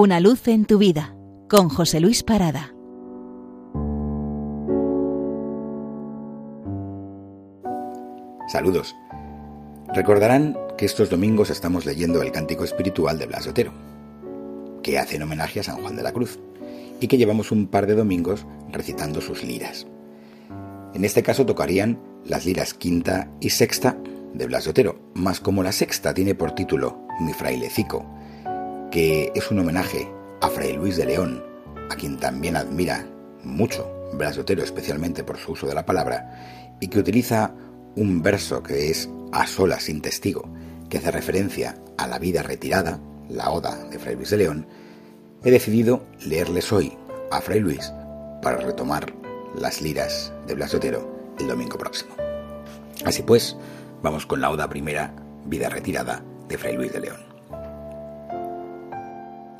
Una luz en tu vida con José Luis Parada. Saludos. Recordarán que estos domingos estamos leyendo el cántico espiritual de Blas Otero, que hace en homenaje a San Juan de la Cruz, y que llevamos un par de domingos recitando sus liras. En este caso tocarían las liras quinta y sexta de Blas Otero, más como la sexta tiene por título Mi frailecico, que es un homenaje a Fray Luis de León, a quien también admira mucho Blas de Otero, especialmente por su uso de la palabra, y que utiliza un verso que es A solas sin testigo, que hace referencia a la vida retirada, la oda de Fray Luis de León, he decidido leerles hoy a Fray Luis para retomar las liras de Blas de Otero el domingo próximo. Así pues, vamos con la oda primera, Vida retirada, de Fray Luis de León.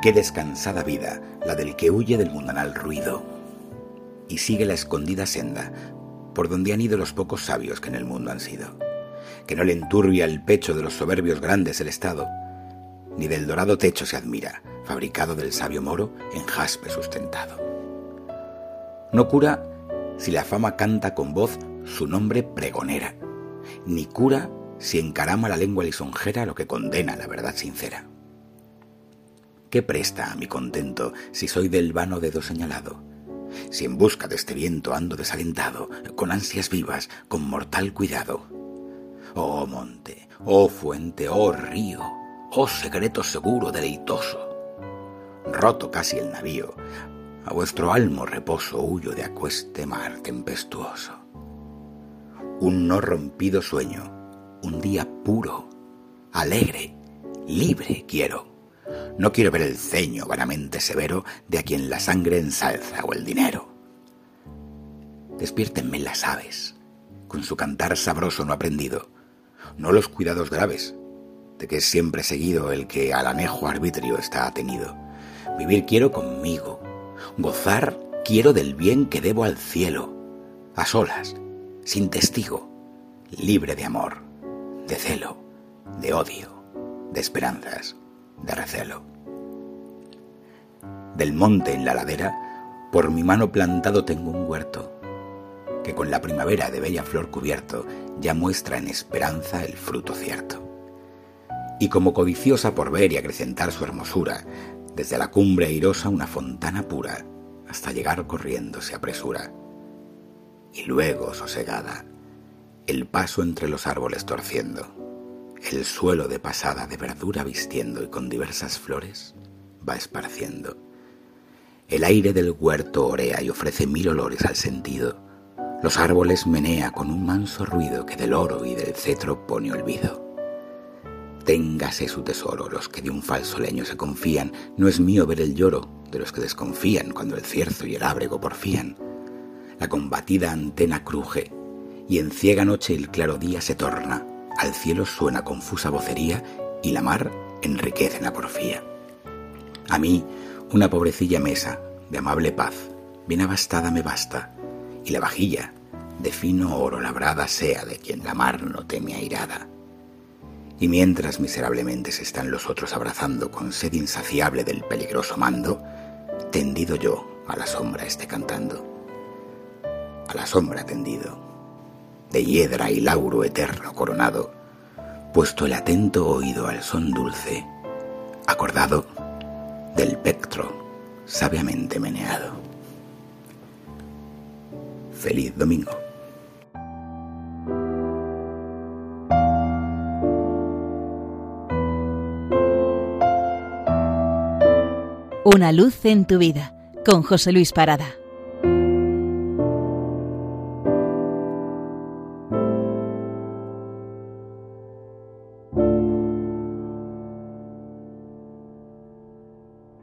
Qué descansada vida la del que huye del mundanal ruido y sigue la escondida senda por donde han ido los pocos sabios que en el mundo han sido, que no le enturbia el pecho de los soberbios grandes el Estado, ni del dorado techo se admira, fabricado del sabio moro en jaspe sustentado. No cura si la fama canta con voz su nombre pregonera, ni cura si encarama la lengua lisonjera lo que condena la verdad sincera. ¿Qué presta a mi contento si soy del vano dedo señalado? Si en busca de este viento ando desalentado, con ansias vivas, con mortal cuidado. Oh monte, oh fuente, oh río, oh secreto seguro, deleitoso. Roto casi el navío, a vuestro almo reposo huyo de acueste mar tempestuoso. Un no rompido sueño, un día puro, alegre, libre quiero no quiero ver el ceño vanamente severo de a quien la sangre ensalza o el dinero. Despiértenme las aves, con su cantar sabroso no aprendido, no los cuidados graves, de que es siempre seguido el que al anejo arbitrio está atenido. Vivir quiero conmigo, gozar quiero del bien que debo al cielo, a solas, sin testigo, libre de amor, de celo, de odio, de esperanzas de recelo. Del monte en la ladera, por mi mano plantado tengo un huerto, que con la primavera de bella flor cubierto ya muestra en esperanza el fruto cierto. Y como codiciosa por ver y acrecentar su hermosura, desde la cumbre airosa una fontana pura, hasta llegar corriendo se apresura. Y luego, sosegada, el paso entre los árboles torciendo, el suelo de pasada de verdura vistiendo y con diversas flores va esparciendo. El aire del huerto orea y ofrece mil olores al sentido. Los árboles menea con un manso ruido que del oro y del cetro pone olvido. Téngase su tesoro los que de un falso leño se confían, no es mío ver el lloro de los que desconfían cuando el cierzo y el ábrego porfían. La combatida antena cruje y en ciega noche el claro día se torna al cielo suena confusa vocería y la mar enriquece la porfía. A mí, una pobrecilla mesa, de amable paz, bien abastada me basta, y la vajilla, de fino oro labrada sea de quien la mar no teme airada. Y mientras miserablemente se están los otros abrazando con sed insaciable del peligroso mando, tendido yo a la sombra esté cantando. A la sombra tendido, de hiedra y lauro eterno coronado, puesto el atento oído al son dulce, acordado del pectro sabiamente meneado. Feliz domingo. Una luz en tu vida con José Luis Parada.